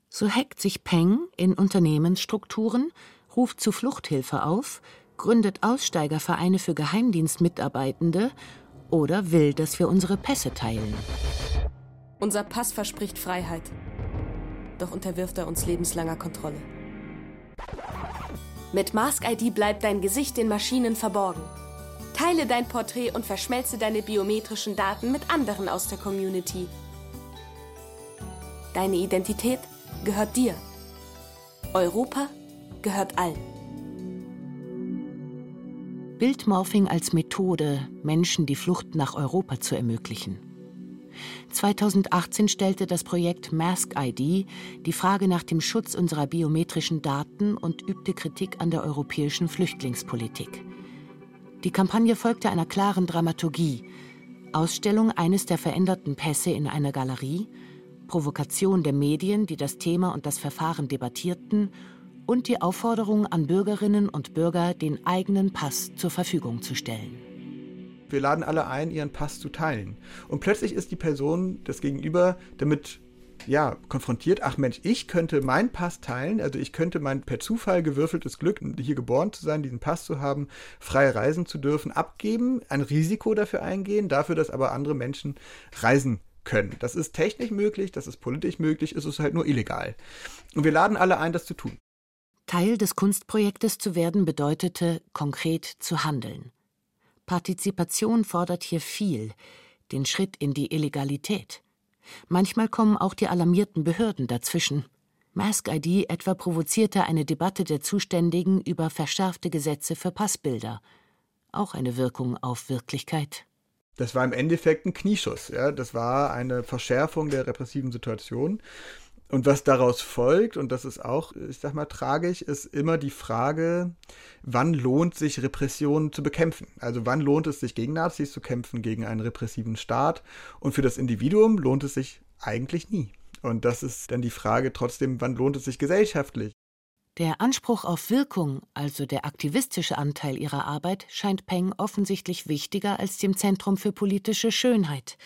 So hackt sich Peng in Unternehmensstrukturen, ruft zu Fluchthilfe auf, gründet Aussteigervereine für Geheimdienstmitarbeitende oder will, dass wir unsere Pässe teilen. Unser Pass verspricht Freiheit, doch unterwirft er uns lebenslanger Kontrolle. Mit Mask ID bleibt dein Gesicht den Maschinen verborgen. Teile dein Porträt und verschmelze deine biometrischen Daten mit anderen aus der Community. Deine Identität gehört dir. Europa gehört allen. Bildmorphing als Methode, Menschen die Flucht nach Europa zu ermöglichen. 2018 stellte das Projekt Mask ID die Frage nach dem Schutz unserer biometrischen Daten und übte Kritik an der europäischen Flüchtlingspolitik. Die Kampagne folgte einer klaren Dramaturgie. Ausstellung eines der veränderten Pässe in einer Galerie, Provokation der Medien, die das Thema und das Verfahren debattierten und die Aufforderung an Bürgerinnen und Bürger, den eigenen Pass zur Verfügung zu stellen. Wir laden alle ein, ihren Pass zu teilen. Und plötzlich ist die Person, das Gegenüber, damit ja, konfrontiert, ach Mensch, ich könnte meinen Pass teilen, also ich könnte mein per Zufall gewürfeltes Glück, hier geboren zu sein, diesen Pass zu haben, frei reisen zu dürfen, abgeben, ein Risiko dafür eingehen, dafür, dass aber andere Menschen reisen können. Das ist technisch möglich, das ist politisch möglich, es ist halt nur illegal. Und wir laden alle ein, das zu tun. Teil des Kunstprojektes zu werden bedeutete, konkret zu handeln. Partizipation fordert hier viel, den Schritt in die Illegalität. Manchmal kommen auch die alarmierten Behörden dazwischen. Mask ID etwa provozierte eine Debatte der Zuständigen über verschärfte Gesetze für Passbilder. Auch eine Wirkung auf Wirklichkeit. Das war im Endeffekt ein Knieschuss. Ja? Das war eine Verschärfung der repressiven Situation. Und was daraus folgt, und das ist auch, ich sag mal, tragisch, ist immer die Frage, wann lohnt sich Repression zu bekämpfen? Also wann lohnt es sich gegen Nazis zu kämpfen, gegen einen repressiven Staat? Und für das Individuum lohnt es sich eigentlich nie. Und das ist dann die Frage trotzdem, wann lohnt es sich gesellschaftlich? Der Anspruch auf Wirkung, also der aktivistische Anteil ihrer Arbeit, scheint Peng offensichtlich wichtiger als dem Zentrum für politische Schönheit.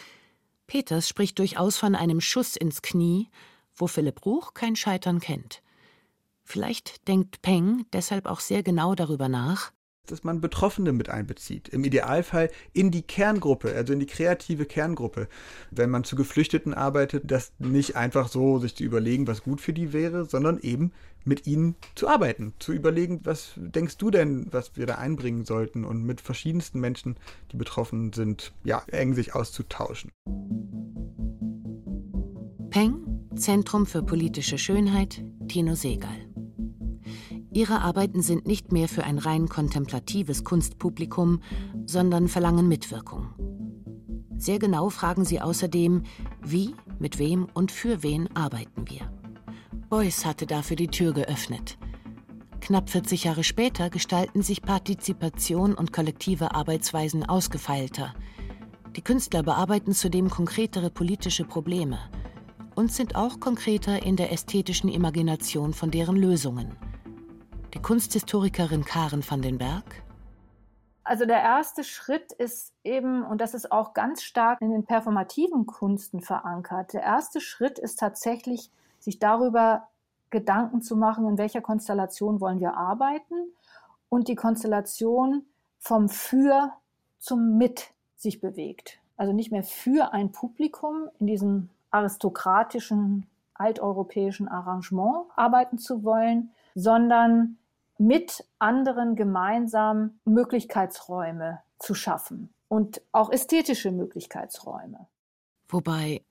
Peters spricht durchaus von einem Schuss ins Knie, wo Philipp Ruch kein Scheitern kennt. Vielleicht denkt Peng deshalb auch sehr genau darüber nach, dass man Betroffene mit einbezieht. Im Idealfall in die Kerngruppe, also in die kreative Kerngruppe. Wenn man zu Geflüchteten arbeitet, das nicht einfach so sich zu überlegen, was gut für die wäre, sondern eben mit ihnen zu arbeiten, zu überlegen, was denkst du denn, was wir da einbringen sollten und mit verschiedensten Menschen, die betroffen sind, ja, eng sich auszutauschen. Peng, Zentrum für politische Schönheit, Tino Segal. Ihre Arbeiten sind nicht mehr für ein rein kontemplatives Kunstpublikum, sondern verlangen Mitwirkung. Sehr genau fragen sie außerdem, wie, mit wem und für wen arbeiten wir. Beuys hatte dafür die Tür geöffnet. Knapp 40 Jahre später gestalten sich Partizipation und kollektive Arbeitsweisen ausgefeilter. Die Künstler bearbeiten zudem konkretere politische Probleme und sind auch konkreter in der ästhetischen Imagination von deren Lösungen die Kunsthistorikerin Karen van den Berg. Also der erste Schritt ist eben, und das ist auch ganz stark in den performativen Kunsten verankert, der erste Schritt ist tatsächlich, sich darüber Gedanken zu machen, in welcher Konstellation wollen wir arbeiten und die Konstellation vom Für zum Mit sich bewegt. Also nicht mehr für ein Publikum in diesem aristokratischen, alteuropäischen Arrangement arbeiten zu wollen, sondern mit anderen gemeinsam Möglichkeitsräume zu schaffen und auch ästhetische Möglichkeitsräume. Wobei,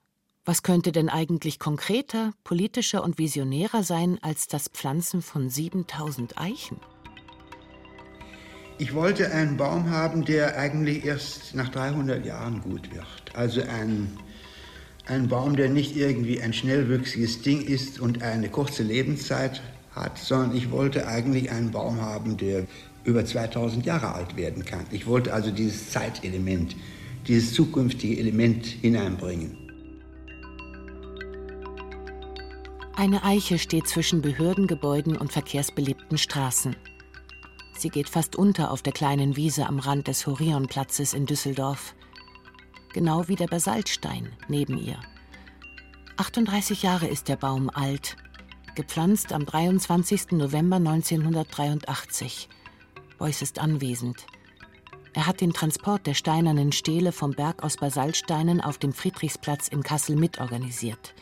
was könnte denn eigentlich konkreter, politischer und visionärer sein als das Pflanzen von 7000 Eichen? Ich wollte einen Baum haben, der eigentlich erst nach 300 Jahren gut wird. Also ein, ein Baum, der nicht irgendwie ein schnellwüchsiges Ding ist und eine kurze Lebenszeit hat, sondern ich wollte eigentlich einen Baum haben, der über 2000 Jahre alt werden kann. Ich wollte also dieses Zeitelement, dieses zukünftige Element hineinbringen. Eine Eiche steht zwischen Behördengebäuden und verkehrsbelebten Straßen. Sie geht fast unter auf der kleinen Wiese am Rand des Horionplatzes in Düsseldorf. Genau wie der Basaltstein neben ihr. 38 Jahre ist der Baum alt gepflanzt am 23. November 1983. Beuys ist anwesend. Er hat den Transport der steinernen Stele vom Berg aus Basaltsteinen auf dem Friedrichsplatz in Kassel mitorganisiert.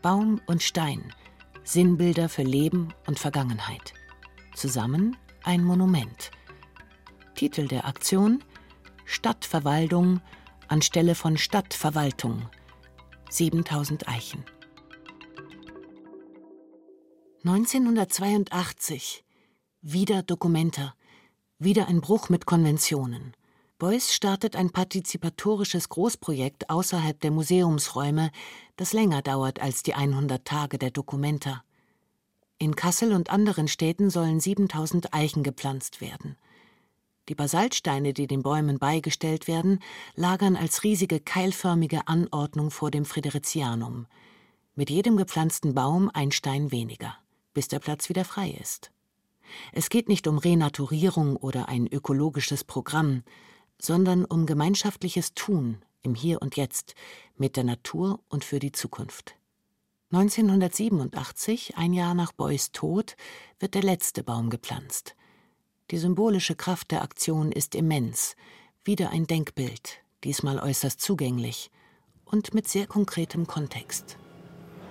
Baum und Stein, Sinnbilder für Leben und Vergangenheit. Zusammen ein Monument. Titel der Aktion Stadtverwaltung anstelle von Stadtverwaltung. 7000 Eichen. 1982. Wieder Dokumenta. Wieder ein Bruch mit Konventionen. Beuys startet ein partizipatorisches Großprojekt außerhalb der Museumsräume, das länger dauert als die 100 Tage der Dokumenta. In Kassel und anderen Städten sollen 7000 Eichen gepflanzt werden. Die Basaltsteine, die den Bäumen beigestellt werden, lagern als riesige keilförmige Anordnung vor dem Friderizianum. Mit jedem gepflanzten Baum ein Stein weniger bis der Platz wieder frei ist. Es geht nicht um Renaturierung oder ein ökologisches Programm, sondern um gemeinschaftliches Tun im Hier und Jetzt mit der Natur und für die Zukunft. 1987, ein Jahr nach Beuys Tod, wird der letzte Baum gepflanzt. Die symbolische Kraft der Aktion ist immens. Wieder ein Denkbild, diesmal äußerst zugänglich und mit sehr konkretem Kontext.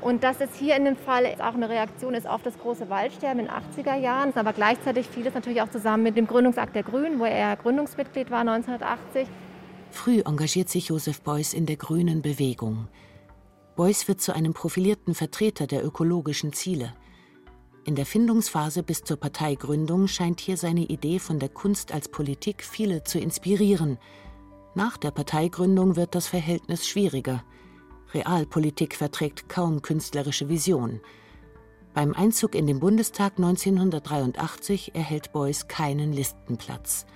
Und dass es hier in dem Fall auch eine Reaktion ist auf das große Waldsterben in den 80er Jahren, aber gleichzeitig vieles natürlich auch zusammen mit dem Gründungsakt der Grünen, wo er Gründungsmitglied war 1980. Früh engagiert sich Josef Beuys in der grünen Bewegung. Beuys wird zu einem profilierten Vertreter der ökologischen Ziele. In der Findungsphase bis zur Parteigründung scheint hier seine Idee von der Kunst als Politik viele zu inspirieren. Nach der Parteigründung wird das Verhältnis schwieriger. Realpolitik verträgt kaum künstlerische Vision. Beim Einzug in den Bundestag 1983 erhält Beuys keinen Listenplatz.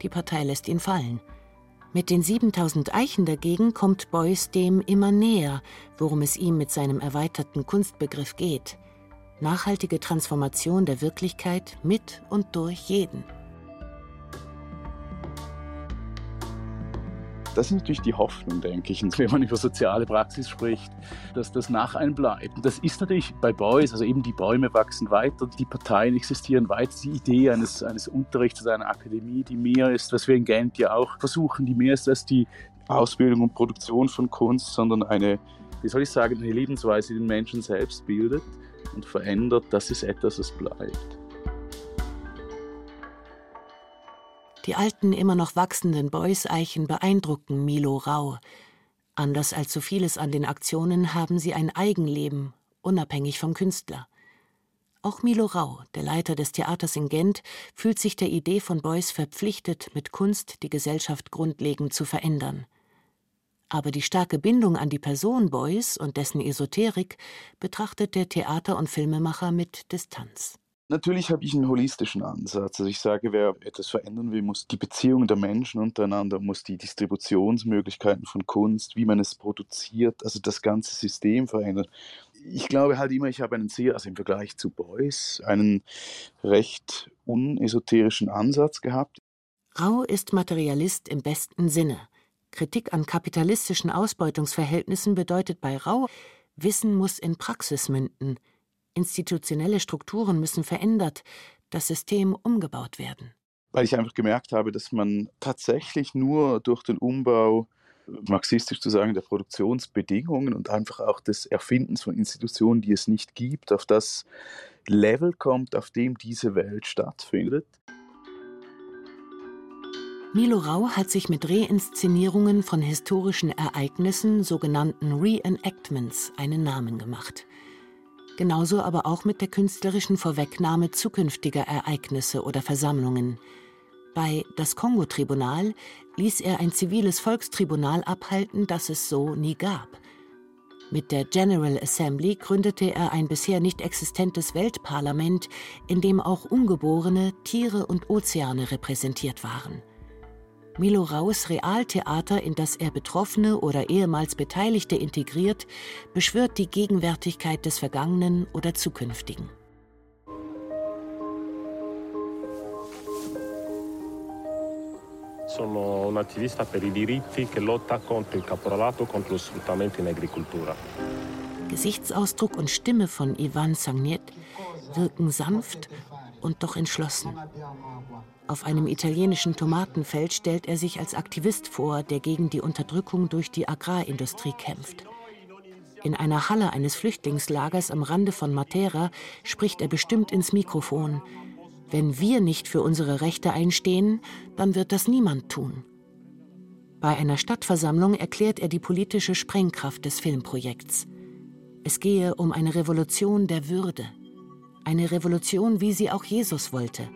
Die Partei lässt ihn fallen. Mit den 7000 Eichen dagegen kommt Beuys dem immer näher, worum es ihm mit seinem erweiterten Kunstbegriff geht. Nachhaltige Transformation der Wirklichkeit mit und durch jeden. Das ist natürlich die Hoffnung, denke ich, wenn man über soziale Praxis spricht, dass das nach einem bleibt. Das ist natürlich bei Beuys, also eben die Bäume wachsen weiter, die Parteien existieren weiter. Die Idee eines, eines Unterrichts, einer Akademie, die mehr ist, was wir in Gent ja auch versuchen, die mehr ist als die Ausbildung und Produktion von Kunst, sondern eine, wie soll ich sagen, eine Lebensweise, die den Menschen selbst bildet und verändert, das ist etwas, was bleibt. Die alten, immer noch wachsenden Beuys-Eichen beeindrucken Milo Rau. Anders als so vieles an den Aktionen haben sie ein Eigenleben, unabhängig vom Künstler. Auch Milo Rau, der Leiter des Theaters in Gent, fühlt sich der Idee von Beuys verpflichtet, mit Kunst die Gesellschaft grundlegend zu verändern. Aber die starke Bindung an die Person Beuys und dessen Esoterik betrachtet der Theater- und Filmemacher mit Distanz. Natürlich habe ich einen holistischen Ansatz. Also ich sage, wer etwas verändern will, muss die Beziehungen der Menschen untereinander, muss die Distributionsmöglichkeiten von Kunst, wie man es produziert, also das ganze System verändern. Ich glaube halt immer, ich habe einen sehr, also im Vergleich zu Beuys, einen recht unesoterischen Ansatz gehabt. Rau ist Materialist im besten Sinne. Kritik an kapitalistischen Ausbeutungsverhältnissen bedeutet bei Rau, Wissen muss in Praxis münden – Institutionelle Strukturen müssen verändert, das System umgebaut werden. Weil ich einfach gemerkt habe, dass man tatsächlich nur durch den Umbau, marxistisch zu sagen, der Produktionsbedingungen und einfach auch des Erfindens von Institutionen, die es nicht gibt, auf das Level kommt, auf dem diese Welt stattfindet. Milo Rau hat sich mit Reinszenierungen von historischen Ereignissen, sogenannten Reenactments, einen Namen gemacht genauso aber auch mit der künstlerischen Vorwegnahme zukünftiger Ereignisse oder Versammlungen. Bei Das Kongo-Tribunal ließ er ein ziviles Volkstribunal abhalten, das es so nie gab. Mit der General Assembly gründete er ein bisher nicht existentes Weltparlament, in dem auch Ungeborene, Tiere und Ozeane repräsentiert waren. Milo Raus Realtheater, in das er Betroffene oder ehemals Beteiligte integriert, beschwört die Gegenwärtigkeit des Vergangenen oder Zukünftigen. Sono un attivista per i diritti che lotta contro il caporalato, contro lo sfruttamento in agricoltura. Gesichtsausdruck und Stimme von Ivan Sagnet wirken sanft und doch entschlossen. Auf einem italienischen Tomatenfeld stellt er sich als Aktivist vor, der gegen die Unterdrückung durch die Agrarindustrie kämpft. In einer Halle eines Flüchtlingslagers am Rande von Matera spricht er bestimmt ins Mikrofon. Wenn wir nicht für unsere Rechte einstehen, dann wird das niemand tun. Bei einer Stadtversammlung erklärt er die politische Sprengkraft des Filmprojekts. Es gehe um eine Revolution der Würde. Eine Revolution, wie sie auch Jesus wollte.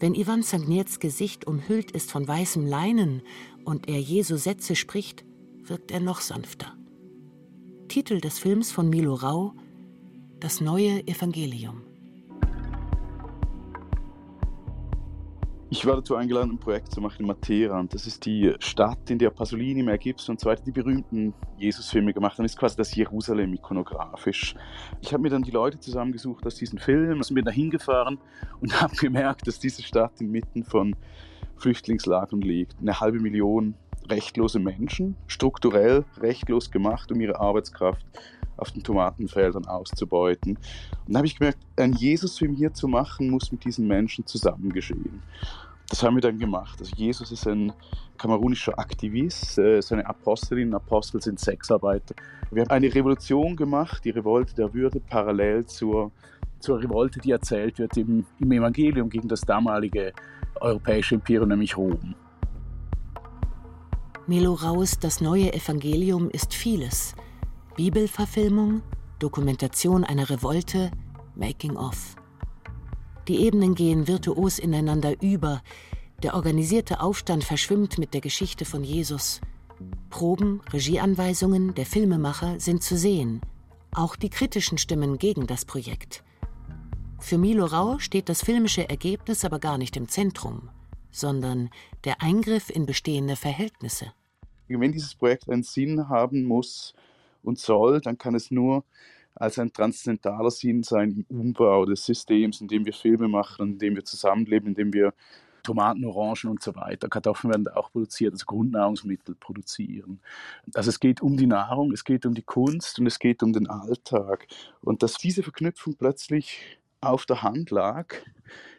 Wenn Ivan Sagnets Gesicht umhüllt ist von weißem Leinen und er Jesu Sätze spricht, wirkt er noch sanfter. Titel des Films von Milo Rau Das neue Evangelium. Ich war dazu eingeladen, ein Projekt zu machen in Matera. Und das ist die Stadt, in der Pasolini, Mel Gibson und so weiter die berühmten Jesus-Filme gemacht haben. Das ist quasi das Jerusalem ikonografisch. Ich habe mir dann die Leute zusammengesucht aus diesen Filmen, sind mir da hingefahren und (laughs) habe gemerkt, dass diese Stadt inmitten von Flüchtlingslagern liegt. Eine halbe Million rechtlose Menschen, strukturell rechtlos gemacht, um ihre Arbeitskraft auf den Tomatenfeldern auszubeuten. Und da habe ich gemerkt, ein Jesusfilm hier zu machen, muss mit diesen Menschen zusammen geschehen. Das haben wir dann gemacht. Also Jesus ist ein kamerunischer Aktivist, äh, seine Apostelinnen und Apostel sind Sexarbeiter. Wir haben eine Revolution gemacht, die Revolte der Würde, parallel zur, zur Revolte, die erzählt wird im, im Evangelium gegen das damalige europäische Imperium, nämlich Rom. Melo Raus Das neue Evangelium ist vieles. Bibelverfilmung, Dokumentation einer Revolte, Making-of. Die Ebenen gehen virtuos ineinander über. Der organisierte Aufstand verschwimmt mit der Geschichte von Jesus. Proben, Regieanweisungen der Filmemacher sind zu sehen. Auch die kritischen Stimmen gegen das Projekt. Für Milo Rau steht das filmische Ergebnis aber gar nicht im Zentrum, sondern der Eingriff in bestehende Verhältnisse. Wenn dieses Projekt einen Sinn haben muss und soll, dann kann es nur als ein transzendentaler Sinn sein im Umbau des Systems, in dem wir Filme machen, in dem wir zusammenleben, in dem wir Tomaten, Orangen und so weiter. Kartoffeln werden auch produziert, also Grundnahrungsmittel produzieren. Also es geht um die Nahrung, es geht um die Kunst und es geht um den Alltag. Und dass diese Verknüpfung plötzlich auf der Hand lag,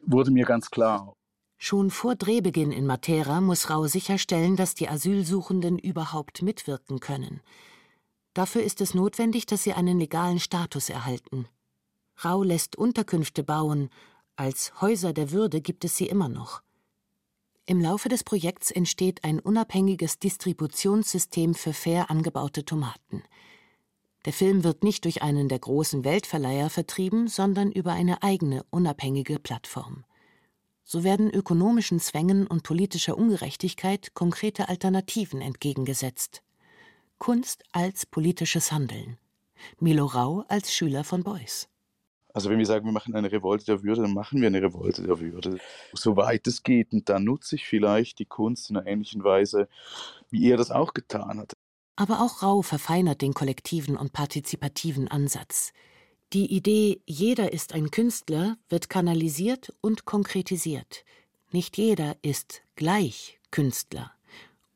wurde mir ganz klar. Schon vor Drehbeginn in Matera muss Rau sicherstellen, dass die Asylsuchenden überhaupt mitwirken können. Dafür ist es notwendig, dass sie einen legalen Status erhalten. Rau lässt Unterkünfte bauen, als Häuser der Würde gibt es sie immer noch. Im Laufe des Projekts entsteht ein unabhängiges Distributionssystem für fair angebaute Tomaten. Der Film wird nicht durch einen der großen Weltverleiher vertrieben, sondern über eine eigene, unabhängige Plattform. So werden ökonomischen Zwängen und politischer Ungerechtigkeit konkrete Alternativen entgegengesetzt. Kunst als politisches Handeln. Milo Rau als Schüler von Beuys. Also wenn wir sagen, wir machen eine Revolte der Würde, dann machen wir eine Revolte der Würde, soweit es geht. Und dann nutze ich vielleicht die Kunst in einer ähnlichen Weise, wie er das auch getan hat. Aber auch Rau verfeinert den kollektiven und partizipativen Ansatz. Die Idee, jeder ist ein Künstler, wird kanalisiert und konkretisiert. Nicht jeder ist gleich Künstler.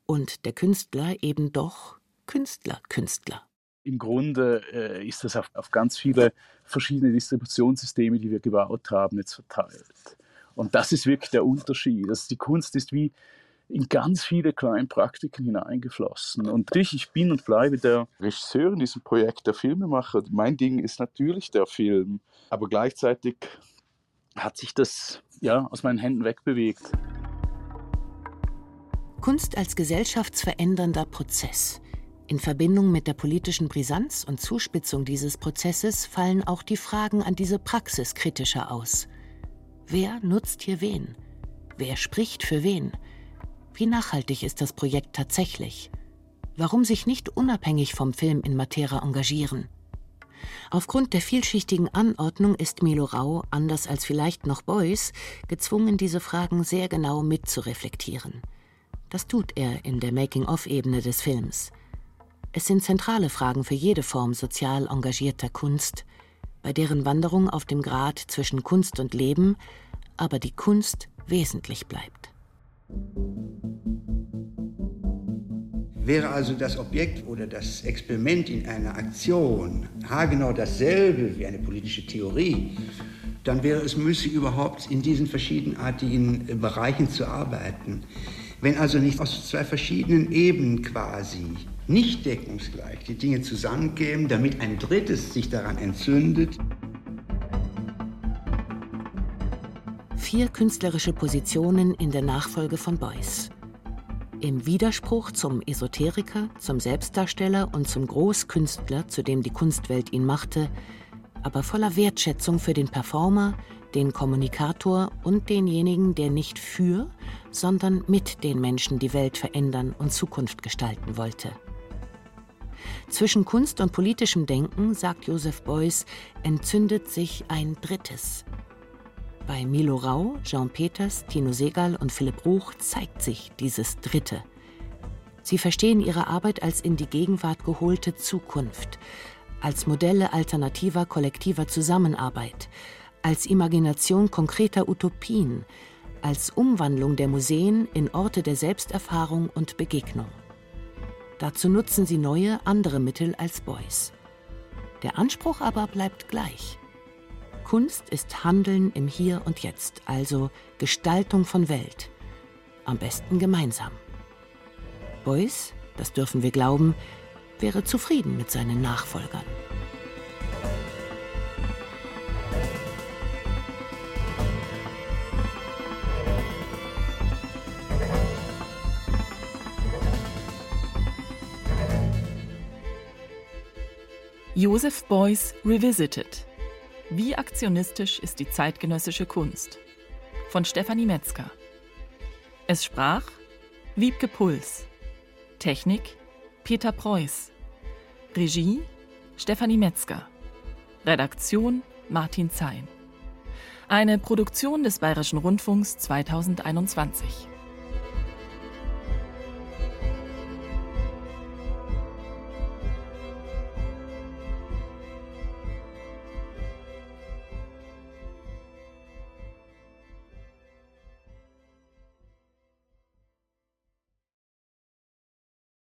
Und der Künstler eben doch Künstler, Künstler. Im Grunde äh, ist das auf, auf ganz viele verschiedene Distributionssysteme, die wir gebaut haben, jetzt verteilt. Und das ist wirklich der Unterschied. Also die Kunst ist wie in ganz viele kleine Praktiken hineingeflossen. Und ich, ich bin und bleibe der Regisseur in diesem Projekt, der Filmemacher. Mein Ding ist natürlich der Film, aber gleichzeitig hat sich das ja aus meinen Händen wegbewegt. Kunst als gesellschaftsverändernder Prozess. In Verbindung mit der politischen Brisanz und Zuspitzung dieses Prozesses fallen auch die Fragen an diese Praxis kritischer aus. Wer nutzt hier wen? Wer spricht für wen? Wie nachhaltig ist das Projekt tatsächlich? Warum sich nicht unabhängig vom Film in Matera engagieren? Aufgrund der vielschichtigen Anordnung ist Milo Rau, anders als vielleicht noch Beuys, gezwungen, diese Fragen sehr genau mitzureflektieren. Das tut er in der Making-of-Ebene des Films. Es sind zentrale Fragen für jede Form sozial engagierter Kunst, bei deren Wanderung auf dem Grat zwischen Kunst und Leben aber die Kunst wesentlich bleibt. Wäre also das Objekt oder das Experiment in einer Aktion haargenau dasselbe wie eine politische Theorie, dann wäre es müßig, überhaupt in diesen verschiedenartigen Bereichen zu arbeiten. Wenn also nicht aus zwei verschiedenen Ebenen quasi nicht deckungsgleich die Dinge zusammenkämen, damit ein drittes sich daran entzündet. Vier künstlerische Positionen in der Nachfolge von Beuys. Im Widerspruch zum Esoteriker, zum Selbstdarsteller und zum Großkünstler, zu dem die Kunstwelt ihn machte, aber voller Wertschätzung für den Performer, den Kommunikator und denjenigen, der nicht für, sondern mit den Menschen die Welt verändern und Zukunft gestalten wollte. Zwischen Kunst und politischem Denken, sagt Joseph Beuys, entzündet sich ein drittes. Bei Milo Rau, Jean Peters, Tino Segal und Philipp Ruch zeigt sich dieses Dritte. Sie verstehen ihre Arbeit als in die Gegenwart geholte Zukunft, als Modelle alternativer kollektiver Zusammenarbeit, als Imagination konkreter Utopien, als Umwandlung der Museen in Orte der Selbsterfahrung und Begegnung. Dazu nutzen sie neue, andere Mittel als Beuys. Der Anspruch aber bleibt gleich. Kunst ist Handeln im Hier und Jetzt, also Gestaltung von Welt. am besten gemeinsam. Beuys, das dürfen wir glauben, wäre zufrieden mit seinen Nachfolgern. Joseph Beuys Revisited. Wie aktionistisch ist die zeitgenössische Kunst? Von Stefanie Metzger. Es sprach Wiebke Puls. Technik Peter Preuß. Regie Stefanie Metzger. Redaktion Martin Zein. Eine Produktion des Bayerischen Rundfunks 2021.